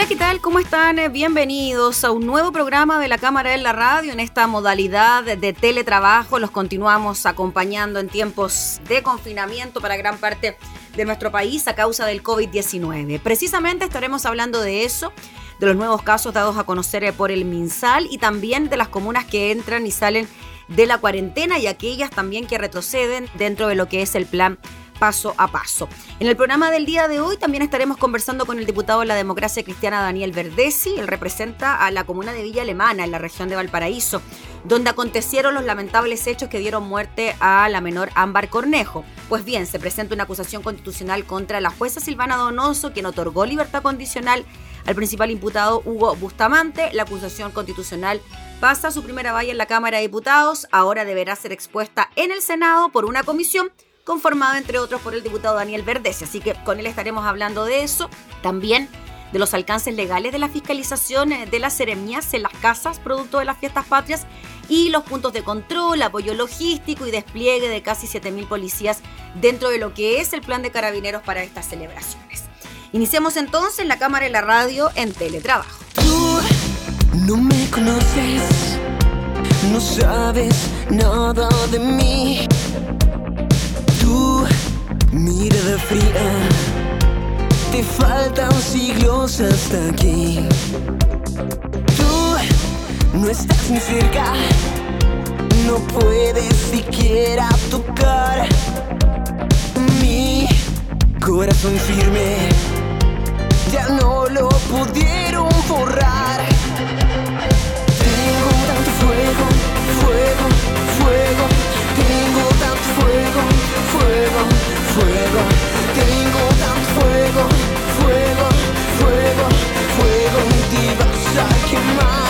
Hola, ¿qué tal? ¿Cómo están? Bienvenidos a un nuevo programa de la Cámara de la Radio en esta modalidad de teletrabajo. Los continuamos acompañando en tiempos de confinamiento para gran parte de nuestro país a causa del COVID-19. Precisamente estaremos hablando de eso, de los nuevos casos dados a conocer por el MinSal y también de las comunas que entran y salen de la cuarentena y aquellas también que retroceden dentro de lo que es el plan paso a paso. En el programa del día de hoy también estaremos conversando con el diputado de la democracia cristiana Daniel Verdesi. Él representa a la comuna de Villa Alemana, en la región de Valparaíso, donde acontecieron los lamentables hechos que dieron muerte a la menor Ámbar Cornejo. Pues bien, se presenta una acusación constitucional contra la jueza Silvana Donoso, quien otorgó libertad condicional al principal imputado Hugo Bustamante. La acusación constitucional pasa su primera valla en la Cámara de Diputados, ahora deberá ser expuesta en el Senado por una comisión conformado entre otros por el diputado Daniel Verdes. Así que con él estaremos hablando de eso. También de los alcances legales de la fiscalización eh, de las seremías en las casas producto de las fiestas patrias y los puntos de control, apoyo logístico y despliegue de casi 7.000 policías dentro de lo que es el plan de carabineros para estas celebraciones. Iniciamos entonces la cámara y la radio en teletrabajo. Tú no me conoces, no sabes nada de mí mirada fría, te faltan siglos hasta aquí. Tú no estás ni cerca, no puedes siquiera tocar mi corazón firme. Ya no lo pudieron borrar. Tengo tanto fuego, fuego, fuego. Fuego tengo tan fuego, fuego, fuego, fuego te vas a quemar.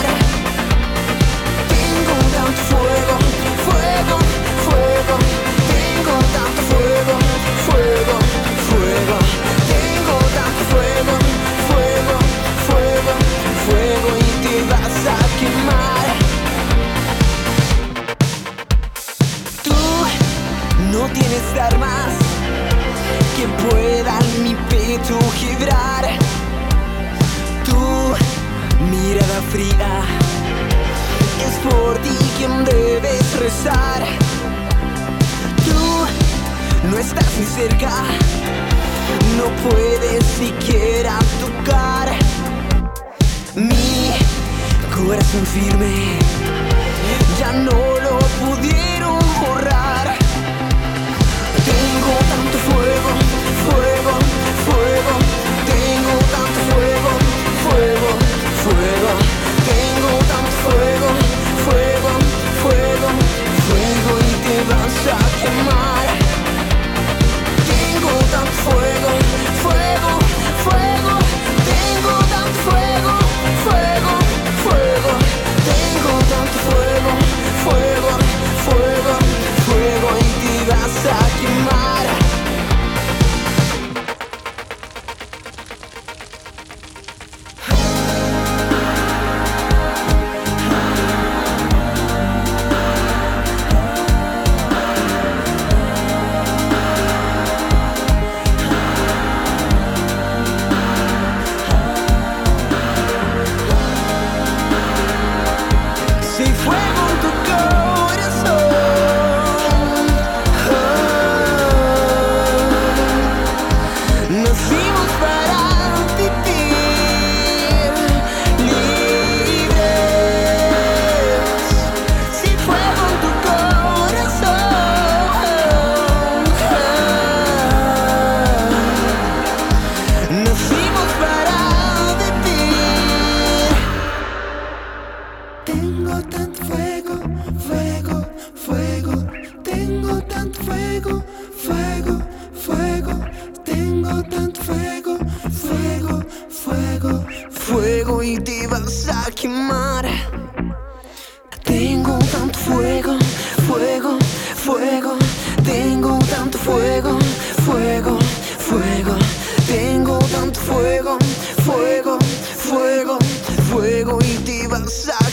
Tengo tanto fuego, fuego, fuego. Tengo tanto fuego, fuego, fuego, fuego y te vas a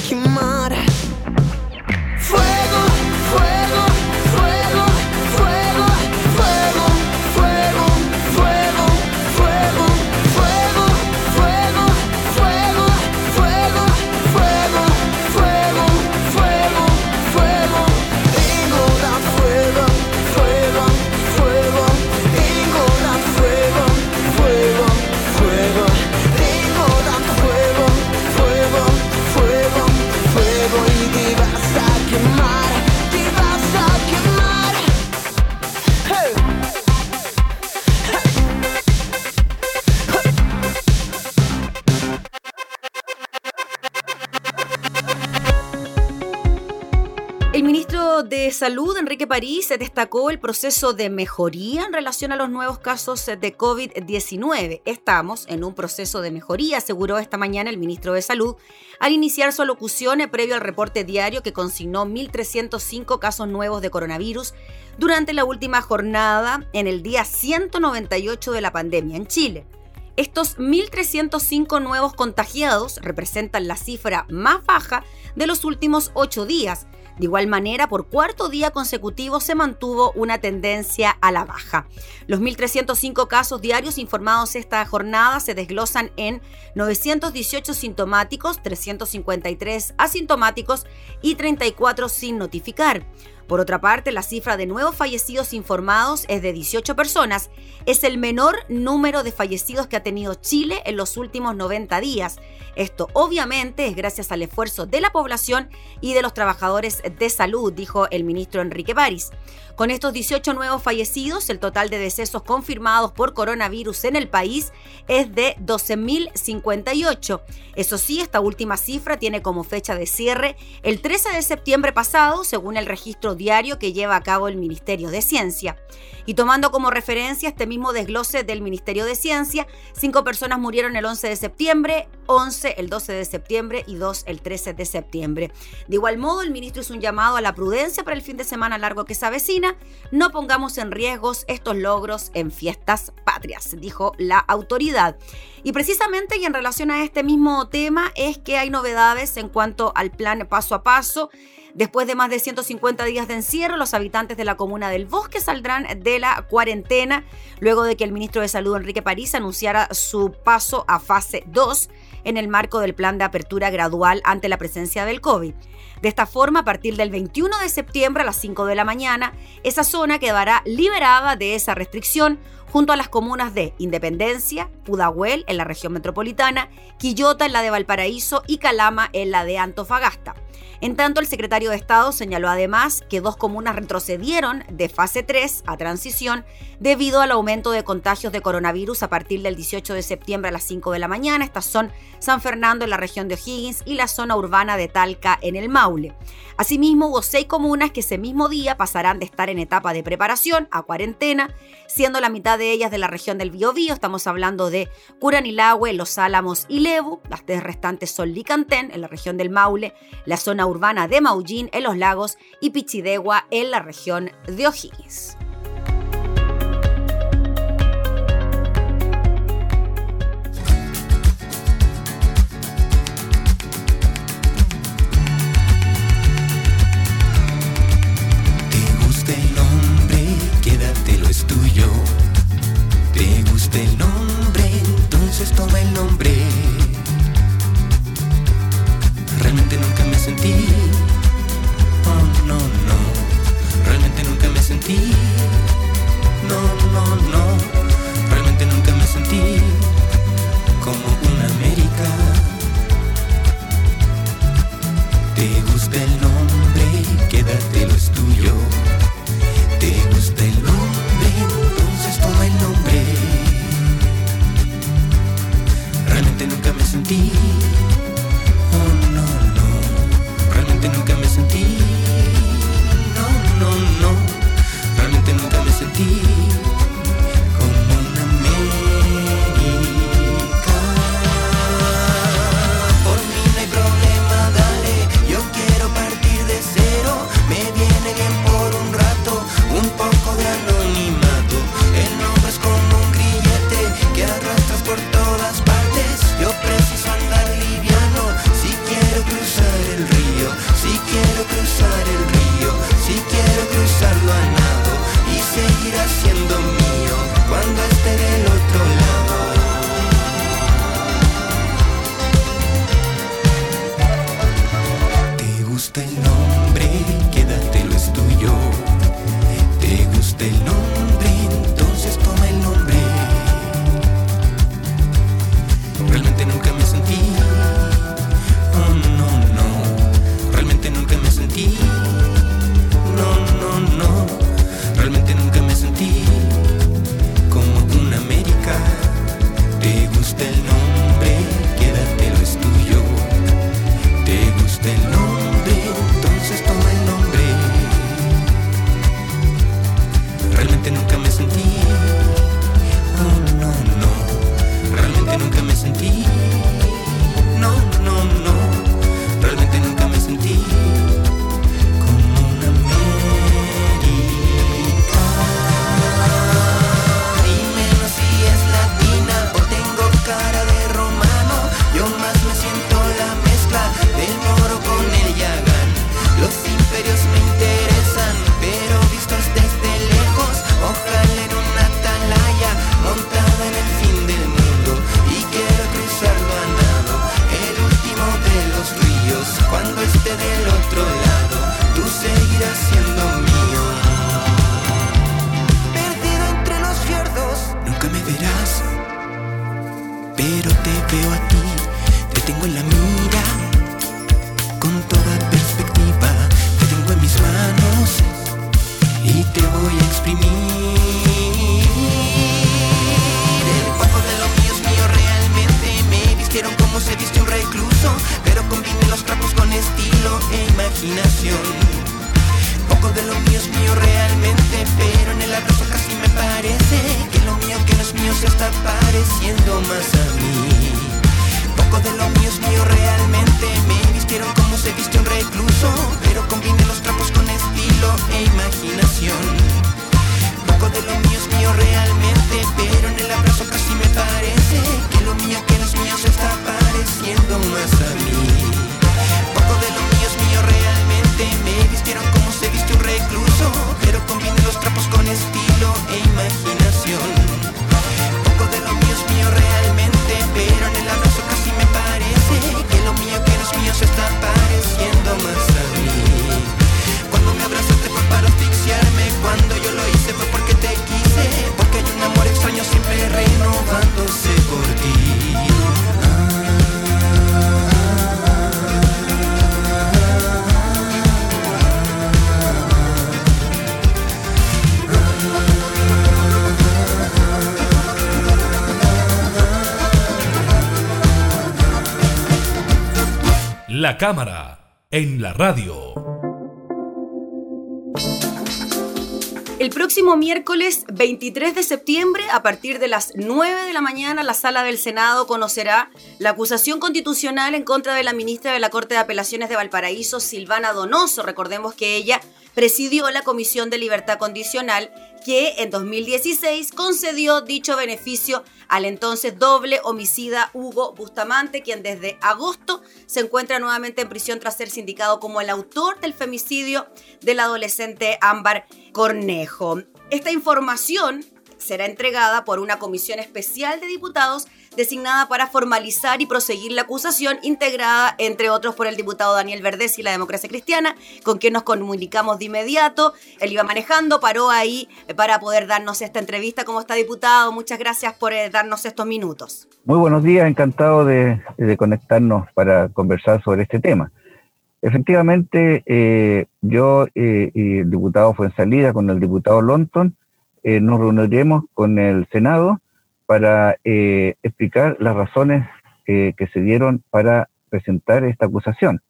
Salud, Enrique París, destacó el proceso de mejoría en relación a los nuevos casos de COVID-19. Estamos en un proceso de mejoría, aseguró esta mañana el ministro de Salud, al iniciar su alocución previo al reporte diario que consignó 1.305 casos nuevos de coronavirus durante la última jornada en el día 198 de la pandemia en Chile. Estos 1.305 nuevos contagiados representan la cifra más baja de los últimos ocho días. De igual manera, por cuarto día consecutivo se mantuvo una tendencia a la baja. Los 1.305 casos diarios informados esta jornada se desglosan en 918 sintomáticos, 353 asintomáticos y 34 sin notificar. Por otra parte, la cifra de nuevos fallecidos informados es de 18 personas. Es el menor número de fallecidos que ha tenido Chile en los últimos 90 días. Esto obviamente es gracias al esfuerzo de la población y de los trabajadores de salud, dijo el ministro Enrique París. Con estos 18 nuevos fallecidos, el total de decesos confirmados por coronavirus en el país es de 12.058. Eso sí, esta última cifra tiene como fecha de cierre el 13 de septiembre pasado, según el registro diario que lleva a cabo el Ministerio de Ciencia. Y tomando como referencia este mismo desglose del Ministerio de Ciencia, cinco personas murieron el 11 de septiembre, 11 el 12 de septiembre y 2 el 13 de septiembre. De igual modo, el ministro hizo un llamado a la prudencia para el fin de semana largo que se avecina. No pongamos en riesgos estos logros en fiestas patrias, dijo la autoridad. Y precisamente y en relación a este mismo tema es que hay novedades en cuanto al plan paso a paso. Después de más de 150 días de encierro, los habitantes de la comuna del Bosque saldrán de la cuarentena luego de que el ministro de Salud Enrique París anunciara su paso a fase 2 en el marco del plan de apertura gradual ante la presencia del COVID. De esta forma, a partir del 21 de septiembre a las 5 de la mañana, esa zona quedará liberada de esa restricción junto a las comunas de Independencia, Pudahuel en la región metropolitana, Quillota en la de Valparaíso y Calama en la de Antofagasta. En tanto, el secretario de Estado señaló además que dos comunas retrocedieron de fase 3 a transición debido al aumento de contagios de coronavirus a partir del 18 de septiembre a las 5 de la mañana. Estas son San Fernando en la región de O'Higgins y la zona urbana de Talca en el Maule. Asimismo, hubo seis comunas que ese mismo día pasarán de estar en etapa de preparación a cuarentena, siendo la mitad de ellas de la región del Biobío. Estamos hablando de Curanilahue, Los Álamos y Lebu. Las tres restantes son Licantén en la región del Maule, la zona urbana de Maullín en los lagos y Pichidegua en la región de O'Higgins. Si quieres La cámara en la radio. El próximo miércoles 23 de septiembre, a partir de las 9 de la mañana, la sala del Senado conocerá la acusación constitucional en contra de la ministra de la Corte de Apelaciones de Valparaíso, Silvana Donoso. Recordemos que ella presidió la Comisión de Libertad Condicional que en 2016 concedió dicho beneficio al entonces doble homicida Hugo Bustamante, quien desde agosto se encuentra nuevamente en prisión tras ser sindicado como el autor del femicidio del adolescente Ámbar Cornejo. Esta información será entregada por una comisión especial de diputados designada para formalizar y proseguir la acusación, integrada entre otros por el diputado Daniel Verdez y la Democracia Cristiana, con quien nos comunicamos de inmediato. Él iba manejando, paró ahí para poder darnos esta entrevista. ¿Cómo está, diputado? Muchas gracias por eh, darnos estos minutos. Muy buenos días, encantado de, conectarnos para conversar sobre este tema. Efectivamente, eh, yo eh, y el diputado Fuensalida con el diputado Lonton eh, nos reuniremos con el Senado para eh, explicar las razones eh, que se dieron para presentar esta acusación.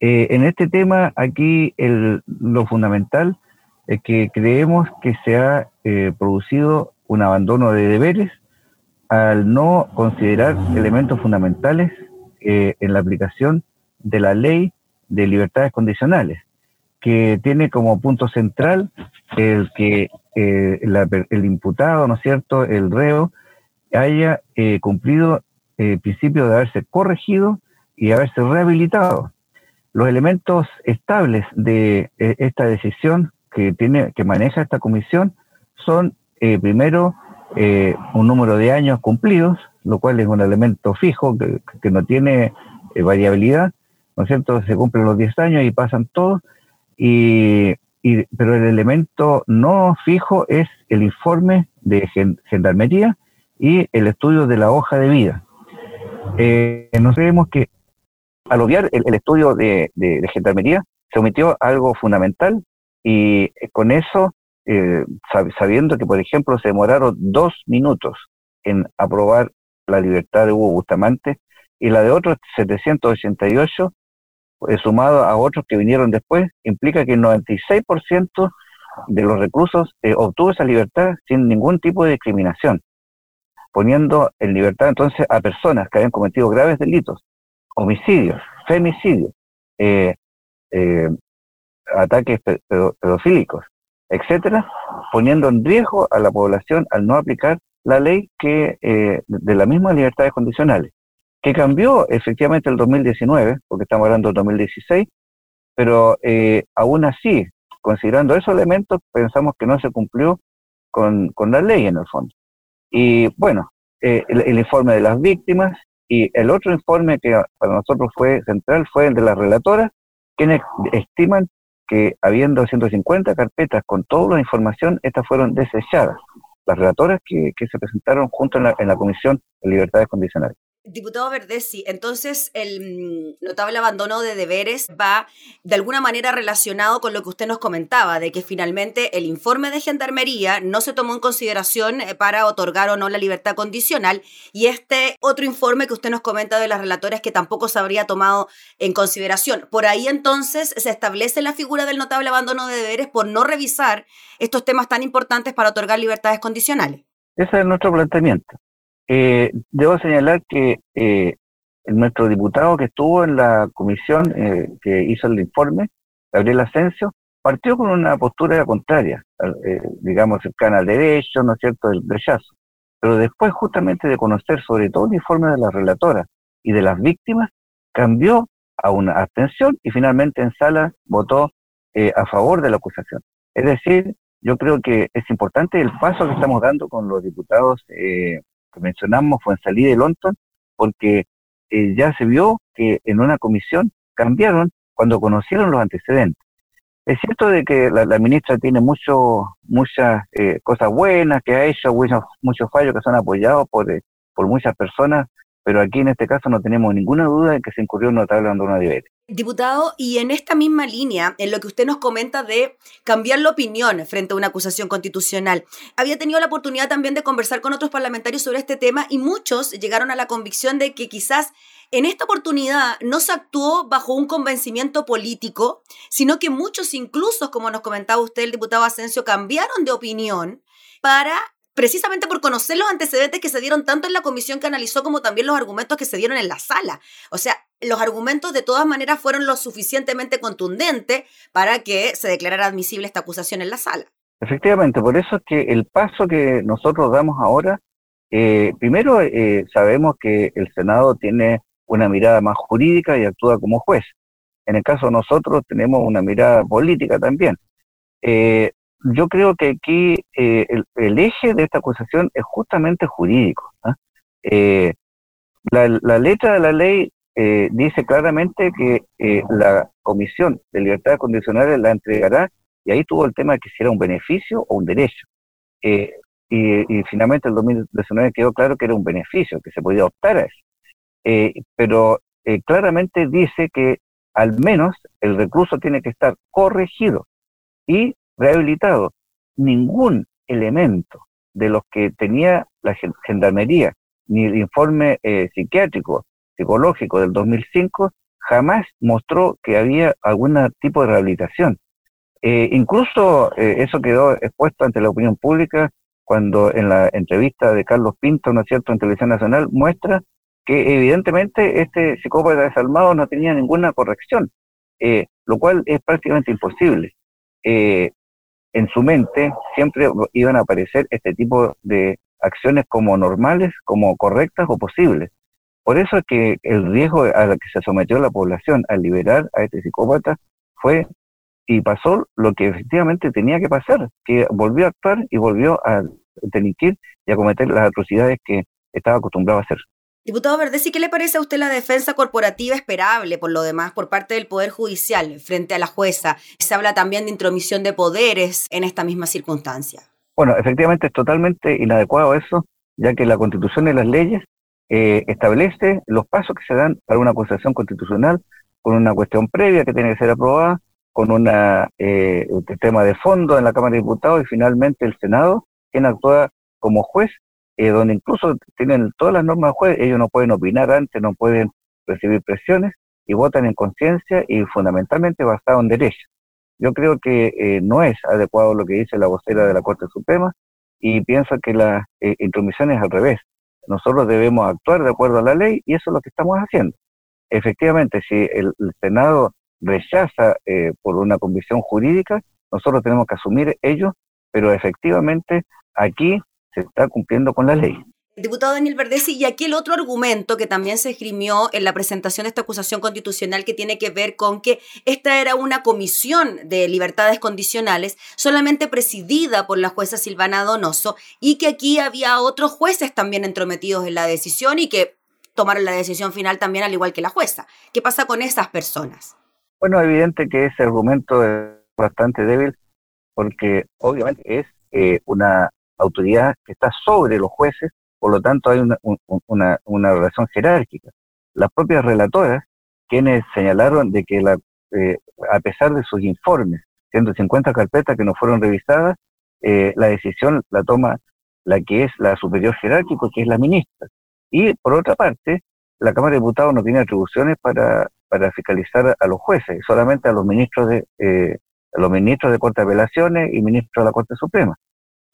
Eh, en este tema, aquí lo fundamental es que creemos que se ha producido un abandono de deberes al no considerar elementos fundamentales en la aplicación de la ley de libertades condicionales, que tiene como punto central el que eh, la el imputado, ¿no es cierto?, el reo, haya eh, cumplido el principio de haberse corregido y haberse rehabilitado. Los elementos estables de eh, esta decisión que tiene que maneja esta comisión son eh, primero eh, un número de años cumplidos, lo cual es un elemento fijo que, que no tiene eh, variabilidad, ¿no es cierto? Se cumplen los 10 años y pasan todos, y, y- pero el elemento no fijo es el informe de gen- gendarmería y el estudio de la hoja de vida. Eh, nos creemos que al obviar el, estudio de, de- gendarmería, se omitió algo fundamental y con eso, eh, sab- sabiendo que, por ejemplo, se demoraron dos minutos en aprobar la libertad de Hugo Bustamante y la de otros 788, eh, sumado a otros que vinieron después, implica que el 96% de los reclusos eh, obtuvo esa libertad sin ningún tipo de discriminación, poniendo en libertad entonces a personas que habían cometido graves delitos, homicidios, femicidios, eh, eh, ataques pedofílicos, etcétera, poniendo en riesgo a la población al no aplicar la ley que de las mismas libertades condicionales, que cambió efectivamente el 2019, porque estamos hablando del 2016, pero aún así considerando esos elementos, pensamos que no se cumplió con, la ley en el fondo. Y bueno, eh, el, informe de las víctimas y el otro informe que para nosotros fue central fue el de las relatoras, quienes estiman que habiendo 150 carpetas con toda la información, estas fueron desechadas. Las relatoras que, se presentaron junto en la, en la Comisión de Libertades Condicionales. Diputado Verdesi, entonces el mm, notable abandono de deberes va de alguna manera relacionado con lo que usted nos comentaba, de que finalmente el informe de Gendarmería no se tomó en consideración eh, para otorgar o no la libertad condicional y este otro informe que usted nos comenta de las relatoras que tampoco se habría tomado en consideración. Por ahí entonces se establece la figura del notable abandono de deberes por no revisar estos temas tan importantes para otorgar libertades condicionales. Ese es nuestro planteamiento. Eh, debo señalar que eh, nuestro diputado que estuvo en la comisión eh, que hizo el informe, Gabriel Asensio, partió con una postura contraria, eh, digamos, cercana al derecho, ¿no es cierto?, del rechazo. Pero después, justamente de conocer sobre todo el informe de la relatora y de las víctimas, cambió a una abstención y finalmente en sala votó a favor de la acusación. Es decir, yo creo que es importante el paso que estamos dando con los diputados eh, que mencionamos fue en salida de London, porque eh, ya se vio que en una comisión cambiaron cuando conocieron los antecedentes. Es cierto de que la, ministra tiene mucho, muchas eh, cosas buenas que ha hecho, muchos, muchos fallos que son apoyados por, eh, por muchas personas, pero aquí en este caso no tenemos ninguna duda de que se incurrió en notable abandono de deberes. Diputado, y en esta misma línea, en lo que usted nos comenta de cambiar la opinión frente a una acusación constitucional, había tenido la oportunidad también de conversar con otros parlamentarios sobre este tema y muchos llegaron a la convicción de que quizás en esta oportunidad no se actuó bajo un convencimiento político, sino que muchos incluso, como nos comentaba usted, el diputado Asensio, cambiaron de opinión para precisamente por conocer los antecedentes que se dieron tanto en la comisión que analizó como también los argumentos que se dieron en la sala. O sea, los argumentos de todas maneras fueron lo suficientemente contundentes para que se declarara admisible esta acusación en la sala. Efectivamente, por eso es que el paso que nosotros damos ahora, eh, primero eh, sabemos que el Senado tiene una mirada más jurídica y actúa como juez. En el caso de nosotros tenemos una mirada política también. Eh, yo creo que aquí el, eje de esta acusación es justamente jurídico. ¿ah? La, letra de la ley eh, dice claramente que la Comisión de Libertades Condicionales la entregará, y ahí tuvo el tema de que si era un beneficio o un derecho. Y, y, finalmente el 2019 quedó claro que era un beneficio, que se podía optar a eso. pero claramente dice que al menos el recluso tiene que estar corregido y rehabilitado. Ningún elemento de los que tenía la gendarmería, ni el informe eh, psiquiátrico, psicológico del 2005, jamás mostró que había algún tipo de rehabilitación. Eh, incluso eh, eso quedó expuesto ante la opinión pública cuando en la entrevista de Carlos Pinto, ¿no es cierto?, en Televisión Nacional, muestra que evidentemente este psicópata desalmado no tenía ninguna corrección, lo cual es prácticamente imposible en su mente siempre iban a aparecer este tipo de acciones como normales, como correctas o posibles. Por eso es que el riesgo a la que se sometió la población al liberar a este psicópata fue y pasó lo que efectivamente tenía que pasar, que volvió a actuar y volvió a delinquir y a cometer las atrocidades que estaba acostumbrado a hacer. Diputado Verdesi, ¿qué le parece a usted la defensa corporativa esperable, por lo demás, por parte del Poder Judicial frente a la jueza? Se habla también de intromisión de poderes en esta misma circunstancia. Bueno, efectivamente es totalmente inadecuado eso, ya que la Constitución y las leyes eh, establece los pasos que se dan para una acusación constitucional con una cuestión previa que tiene que ser aprobada, con eh, un tema de fondo en la Cámara de Diputados y finalmente el Senado, quien actúa como juez eh, donde incluso tienen todas las normas de juez, ellos no pueden opinar antes, no pueden recibir presiones y votan en conciencia y fundamentalmente basado en derecho. Yo creo que eh, no es adecuado lo que dice la vocera de la Corte Suprema y pienso que la eh, intromisión es al revés. Nosotros debemos actuar de acuerdo a la ley y eso es lo que estamos haciendo. Efectivamente, si el, Senado rechaza eh, por una convicción jurídica, nosotros tenemos que asumir ello, pero efectivamente aquí se está cumpliendo con la ley. Diputado Daniel Verdesi, y aquí el otro argumento que también se esgrimió en la presentación de esta acusación constitucional que tiene que ver con que esta era una comisión de libertades condicionales solamente presidida por la jueza Silvana Donoso y que aquí había otros jueces también entrometidos en la decisión y que tomaron la decisión final también al igual que la jueza. ¿Qué pasa con esas personas? Bueno, evidente que ese argumento es bastante débil porque obviamente es eh, una autoridad que está sobre los jueces por lo tanto hay una, una, una relación jerárquica. Las propias relatoras, quienes señalaron de que la, eh, a pesar de sus informes, 150 carpetas que no fueron revisadas, eh, la decisión la toma la que es la superior jerárquico, que es la ministra. Y por otra parte, la Cámara de Diputados no tiene atribuciones para, para fiscalizar a los jueces, solamente a los ministros de eh, a los ministros de Corte de Apelaciones y ministros de la Corte Suprema.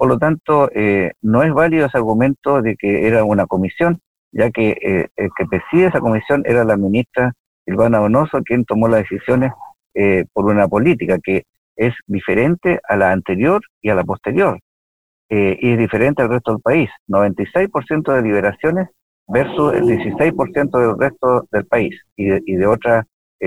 Por lo tanto, eh, no es válido ese argumento de que era una comisión, ya que eh, el que preside esa comisión era la ministra Silvana Donoso, quien tomó las decisiones eh, por una política que es diferente a la anterior y a la posterior, y es diferente al resto del país. 96% de liberaciones versus el 16% del resto del país y de, y de otros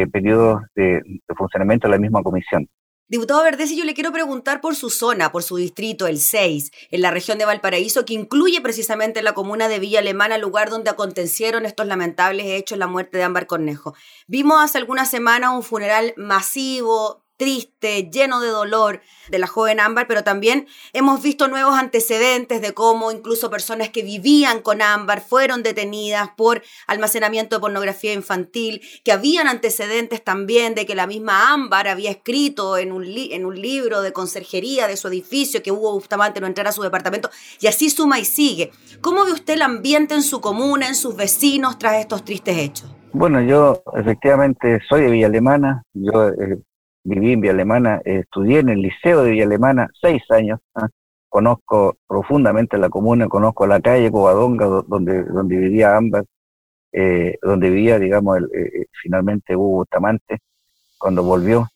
periodos de funcionamiento de la misma comisión. Diputado Verdesi, yo le quiero preguntar por su zona, por su distrito, el 6, en la región de Valparaíso, que incluye precisamente la comuna de Villa Alemana, lugar donde acontecieron estos lamentables hechos, la muerte de Ámbar Cornejo. Vimos hace algunas semanas un funeral masivo, triste, lleno de dolor de la joven Ámbar, pero también hemos visto nuevos antecedentes de cómo incluso personas que vivían con Ámbar fueron detenidas por almacenamiento de pornografía infantil, que habían antecedentes también de que la misma Ámbar había escrito en un, en un libro de conserjería de su edificio que Hugo Bustamante no entrara a su departamento, y así suma y sigue. ¿Cómo ve usted el ambiente en su comuna, en sus vecinos tras estos tristes hechos? Bueno, yo efectivamente soy de Villa Alemana, yo eh, viví en Villa Alemana, estudié en el Liceo de Villa Alemana seis años, conozco profundamente la comuna, conozco la calle Covadonga, donde, donde vivía ambas, eh, donde vivía, digamos, el, eh, eh, finalmente Hugo Bustamante, cuando volvió.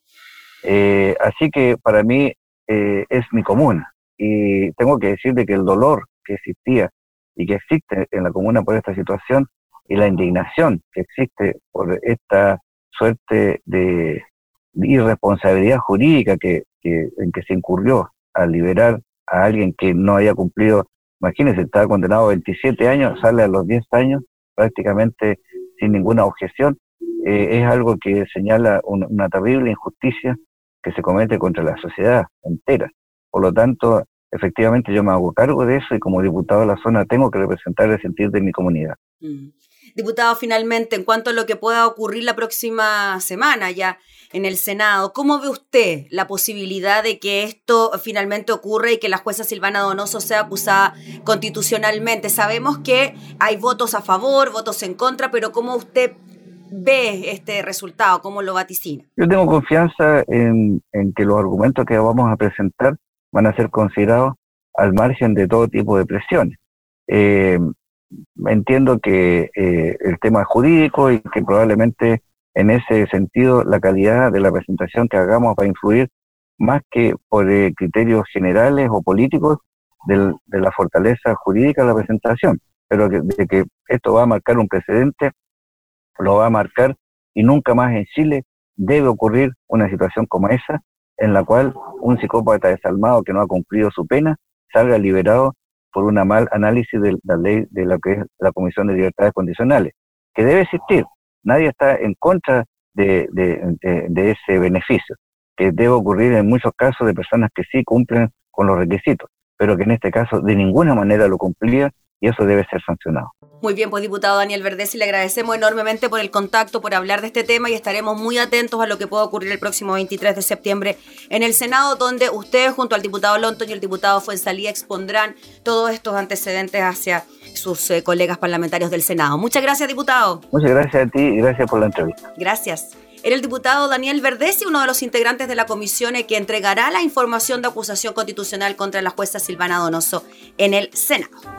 así que para mí es mi comuna. Y tengo que decir de que el dolor que existía y que existe en la comuna por esta situación y la indignación que existe por esta suerte de, irresponsabilidad jurídica que, en que se incurrió al liberar a alguien que no haya cumplido, imagínense, estaba condenado a 27 años, sale a los 10 años prácticamente sin ninguna objeción, eh, es algo que señala una terrible injusticia que se comete contra la sociedad entera. Por lo tanto, efectivamente yo me hago cargo de eso y como diputado de la zona tengo que representar el sentir de mi comunidad. Mm. Diputado, finalmente, en cuanto a lo que pueda ocurrir la próxima semana ya en el Senado, ¿cómo ve usted la posibilidad de que esto finalmente ocurra y que la jueza Silvana Donoso sea acusada constitucionalmente? Sabemos que hay votos a favor, votos en contra, pero ¿cómo usted ve este resultado? ¿Cómo lo vaticina? Yo tengo confianza en, que los argumentos que vamos a presentar van a ser considerados al margen de todo tipo de presiones. Eh, entiendo que eh, el tema es jurídico y que probablemente en ese sentido la calidad de la presentación que hagamos va a influir más que por eh, criterios generales o políticos de la fortaleza jurídica de la presentación, pero que, de que esto va a marcar un precedente, lo va a marcar y nunca más en Chile debe ocurrir una situación como esa en la cual un psicópata desalmado que no ha cumplido su pena salga liberado por una mal análisis de la ley de lo que es la Comisión de Libertades Condicionales, que debe existir. Nadie está en contra de, de, ese beneficio, que debe ocurrir en muchos casos de personas que sí cumplen con los requisitos, pero que en este caso de ninguna manera lo cumplía y eso debe ser sancionado. Muy bien, pues diputado Daniel Verdesi, le agradecemos enormemente por el contacto, por hablar de este tema y estaremos muy atentos a lo que pueda ocurrir el próximo 23 de septiembre en el Senado, donde ustedes junto al diputado Lonton y el diputado Fuensalía expondrán todos estos antecedentes hacia sus eh, colegas parlamentarios del Senado. Muchas gracias, diputado. Muchas gracias a ti y gracias por la entrevista. Gracias. Era el diputado Daniel Verdesi, uno de los integrantes de la comisión que entregará la información de acusación constitucional contra la jueza Silvana Donoso en el Senado.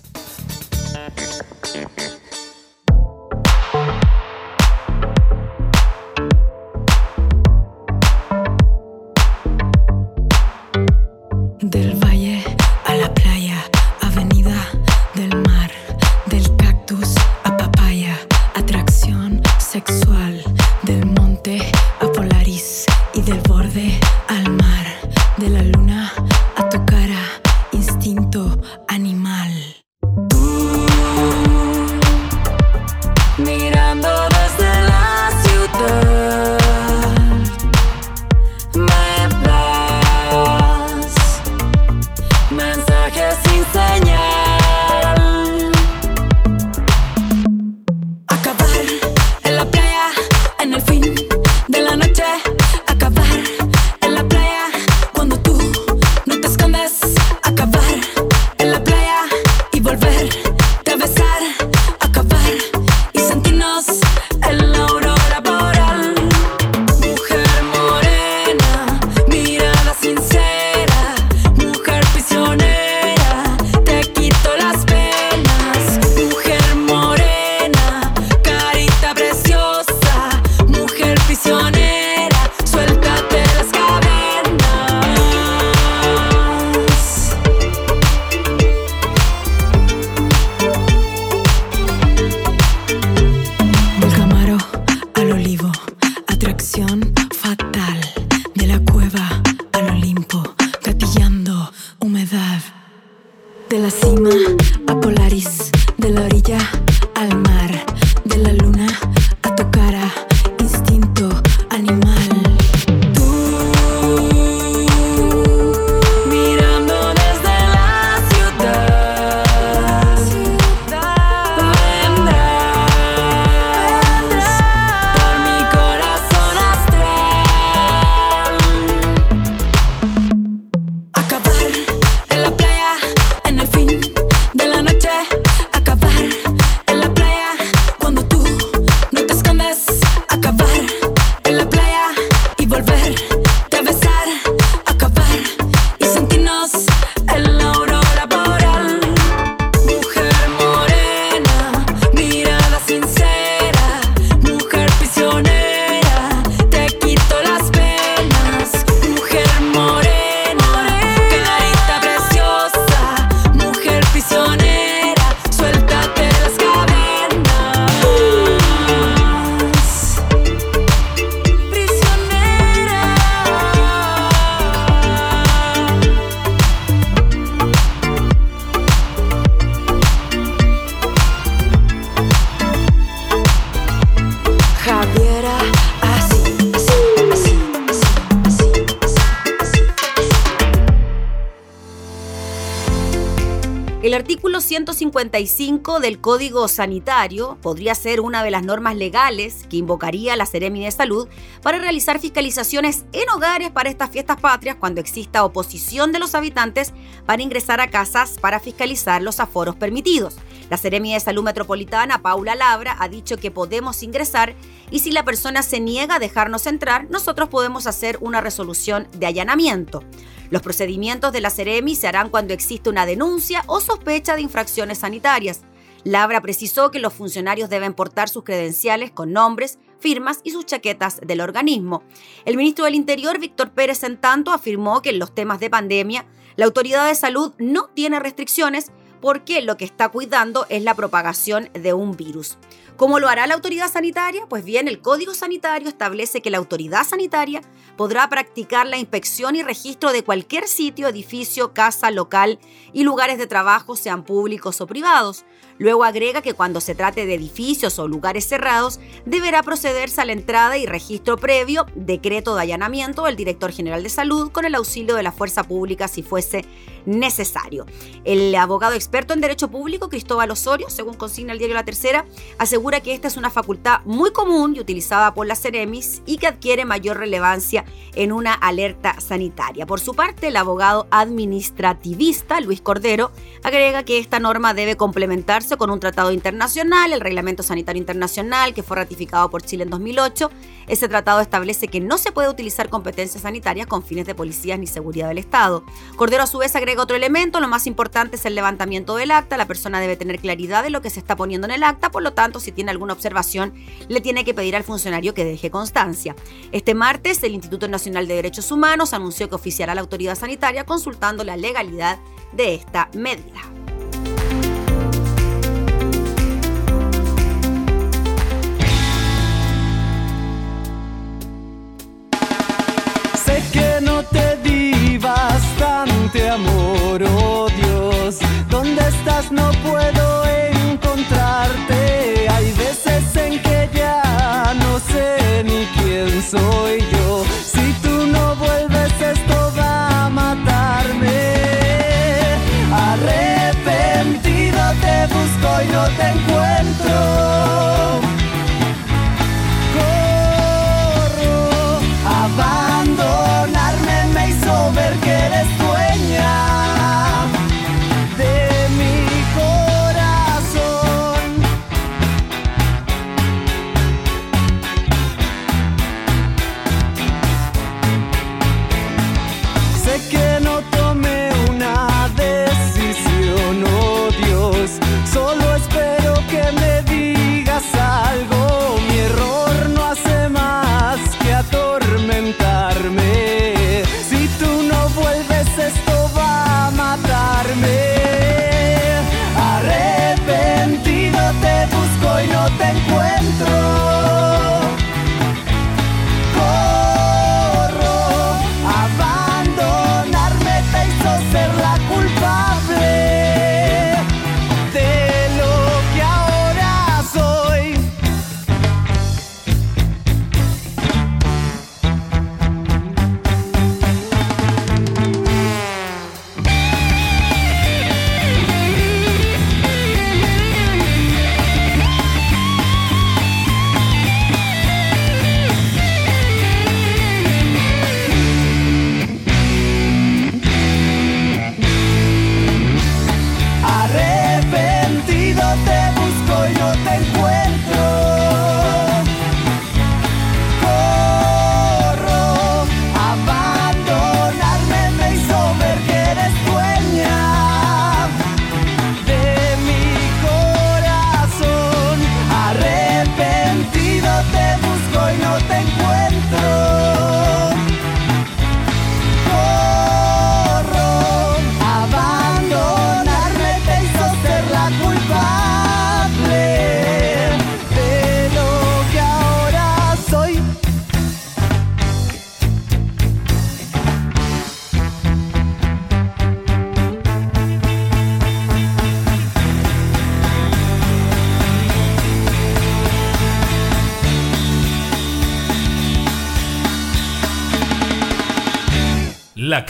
155 del Código Sanitario podría ser una de las normas legales que invocaría la Seremi de Salud para realizar fiscalizaciones en hogares para estas fiestas patrias cuando exista oposición de los habitantes para ingresar a casas para fiscalizar los aforos permitidos. La Seremi de Salud Metropolitana, Paula Labra, ha dicho que podemos ingresar y si la persona se niega a dejarnos entrar, nosotros podemos hacer una resolución de allanamiento. Los procedimientos de la Ceremi se harán cuando existe una denuncia o sospecha de infracciones sanitarias. Labra precisó que los funcionarios deben portar sus credenciales con nombres, firmas y sus chaquetas del organismo. El ministro del Interior, Víctor Pérez, en tanto, afirmó que en los temas de pandemia, la autoridad de salud no tiene restricciones, porque lo que está cuidando es la propagación de un virus. ¿Cómo lo hará la autoridad sanitaria? Pues bien, el Código Sanitario establece que la autoridad sanitaria podrá practicar la inspección y registro de cualquier sitio, edificio, casa, local y lugares de trabajo, sean públicos o privados. Luego agrega que cuando se trate de edificios o lugares cerrados, deberá procederse a la entrada y registro previo, decreto de allanamiento del director general de salud con el auxilio de la fuerza pública si fuese necesario. El abogado experto en derecho público, Cristóbal Osorio, según consigna el diario La Tercera, asegura que esta es una facultad muy común y utilizada por las Ceremis y que adquiere mayor relevancia en una alerta sanitaria. Por su parte, el abogado administrativista, Luis Cordero, agrega que esta norma debe complementarse con un tratado internacional, el Reglamento Sanitario Internacional, que fue ratificado por Chile en 2008. Ese tratado establece que no se puede utilizar competencias sanitarias con fines de policías ni seguridad del Estado. Cordero a su vez agrega otro elemento, lo más importante es el levantamiento del acta, la persona debe tener claridad de lo que se está poniendo en el acta, por lo tanto, si tiene alguna observación, le tiene que pedir al funcionario que deje constancia. Este martes, el Instituto Nacional de Derechos Humanos anunció que oficiará la autoridad sanitaria consultando la legalidad de esta medida. No te di bastante amor, oh Dios. ¿Dónde estás? No puedo encontrarte. Hay veces en que ya no sé ni quién soy yo. Si tú no vuelves, esto va a matarme. Arrepentido te busco y no te encuentro.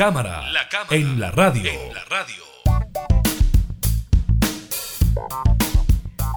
La cámara, en la radio.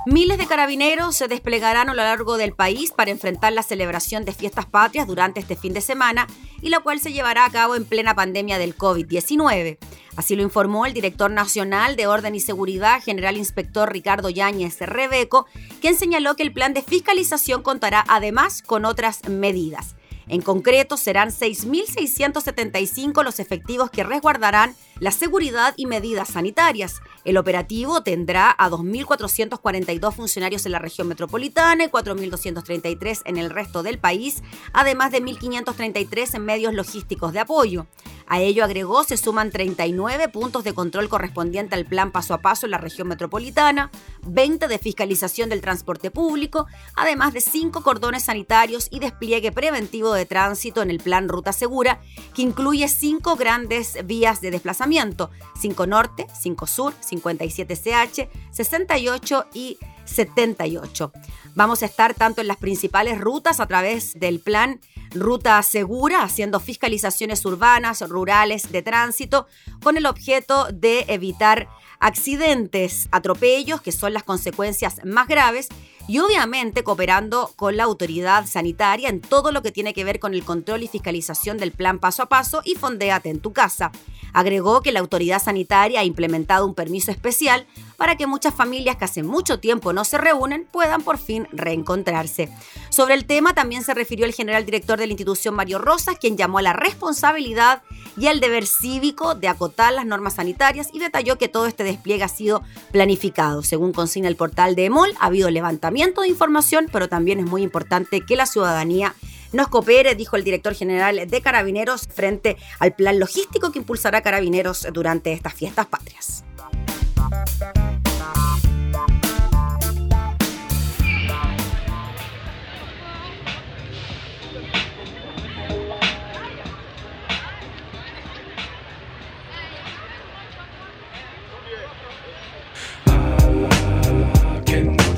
Miles de carabineros se desplegarán a lo largo del país para enfrentar la celebración de fiestas patrias durante este fin de semana y la cual se llevará a cabo en plena pandemia del COVID-19. Así lo informó el director nacional de Orden y Seguridad, general inspector Ricardo Yáñez Rebeco, quien señaló que el plan de fiscalización contará además con otras medidas. En concreto, serán 6.675 los efectivos que resguardarán la seguridad y medidas sanitarias. El operativo tendrá a 2.442 funcionarios en la región metropolitana y 4.233 en el resto del país, además de 1.533 en medios logísticos de apoyo. A ello agregó se suman 39 puntos de control correspondiente al plan paso a paso en la región metropolitana, 20 de fiscalización del transporte público, además de 5 cordones sanitarios y despliegue preventivo de tránsito en el plan Ruta Segura, que incluye 5 grandes vías de desplazamiento, 5 Norte, 5 Sur, 57CH, 68 y 78. Vamos a estar tanto en las principales rutas a través del plan Ruta Segura, haciendo fiscalizaciones urbanas, rurales, de tránsito, con el objeto de evitar accidentes, atropellos, que son las consecuencias más graves, y obviamente cooperando con la autoridad sanitaria en todo lo que tiene que ver con el control y fiscalización del plan paso a paso y fondéate en tu casa. Agregó que la autoridad sanitaria ha implementado un permiso especial para que muchas familias que hace mucho tiempo no se reúnen puedan por fin reencontrarse. Sobre el tema también se refirió el general director de la institución Mario Rosas, quien llamó a la responsabilidad y al deber cívico de acotar las normas sanitarias y detalló que todo este despliegue ha sido planificado. Según consigna el portal de EMOL, ha habido levantamiento de información, pero también es muy importante que la ciudadanía nos coopere, dijo el director general de Carabineros, frente al plan logístico que impulsará Carabineros durante estas fiestas patrias.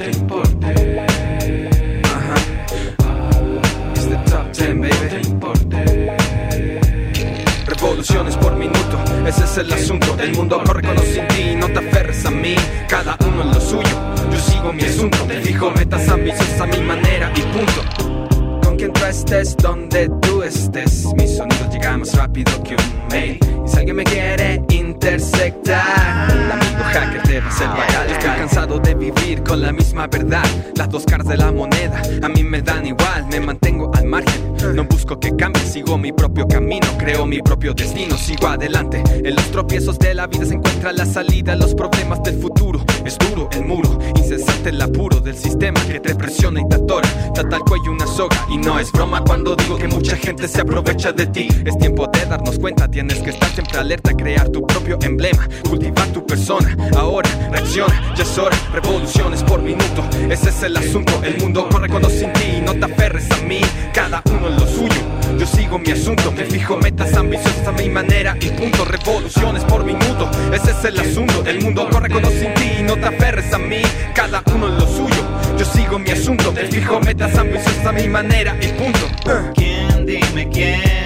Importe. Ajá. Ah, it's the top 10, baby. Importe. Por minuto, ese es el asunto. El mundo corre con o sin ti, no te aferres a mí. Cada uno en lo suyo, yo sigo mi asunto. Te fijo metas ambiciosas a mi manera y punto. Con quien tú estés, donde tú estés. Mi sonido llega más rápido que un mail. Y si alguien me quiere intersectar, un amigo hacker debe ser legal. Estoy cansado de vivir con la misma verdad. Las dos caras de la moneda a mí me dan igual. Me mantengo al margen. No busco que cambie, sigo mi propio camino. Creo mi propio destino, sigo adelante. En los tropiezos de la vida se encuentra la salida. Los problemas del futuro es duro el muro. Incesante el apuro del sistema que te presiona y te atora. Trata al cuello una soga. Y no es broma cuando digo que mucha gente se aprovecha de ti. Es tiempo de darnos cuenta, tienes que estar siempre alerta, crear tu propio emblema, cultivar tu persona. Ahora reacciona, ya es hora, revoluciones por minuto. Ese es el asunto, el mundo corre cuando sin ti. No te aferres a mí, cada uno en lo suyo. Yo sigo mi asunto, me fijo metas ambiciosas a mi manera y punto. Revoluciones por minuto, ese es el asunto. El mundo corre cuando sin ti. No te aferres a mí, cada uno en lo suyo. Yo sigo mi asunto, me fijo metas ambiciosas a mi manera y punto. ¿Quién, dime quién,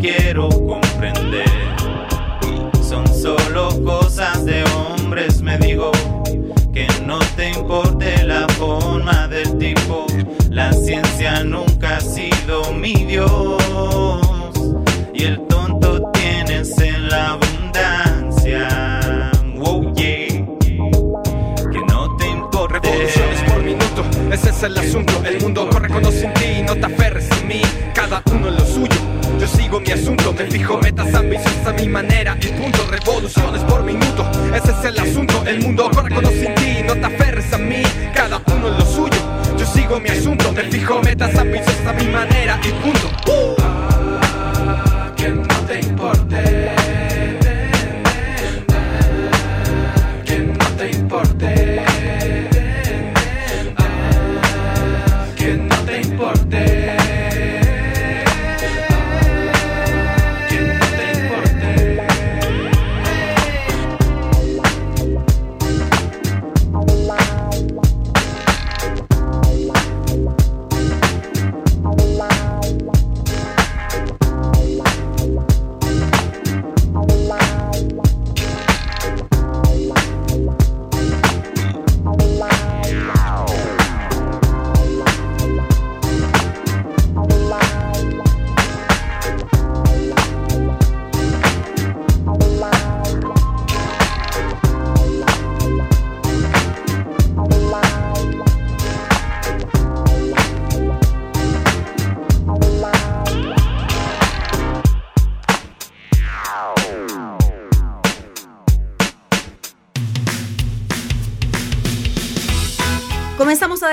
quiero comprender. Son solo cosas de hombres, me digo. Que no te importe la forma del tipo. La ciencia nunca ha sido mi Dios. Y el tonto tienes en la abundancia. Wow, yeah. Que no te importe. Revoluciones por minuto, ese es el asunto. Asunto, me fijo metas ambiciosas a mi manera y punto. Revoluciones por minuto, ese es el asunto. El mundo corre cuando sin ti, no te aferres a mí, cada uno en lo suyo. Yo sigo mi asunto, me fijo metas ambiciosas a mi manera y punto.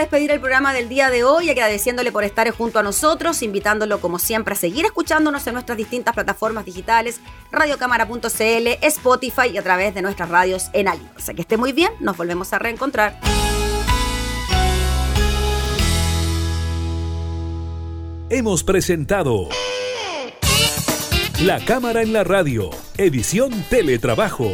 Despedir el programa del día de hoy, agradeciéndole por estar junto a nosotros, invitándolo como siempre a seguir escuchándonos en nuestras distintas plataformas digitales, radiocámara.cl, Spotify y a través de nuestras radios en Alianza. Que esté muy bien, nos volvemos a reencontrar. Hemos presentado La Cámara en la Radio, edición Teletrabajo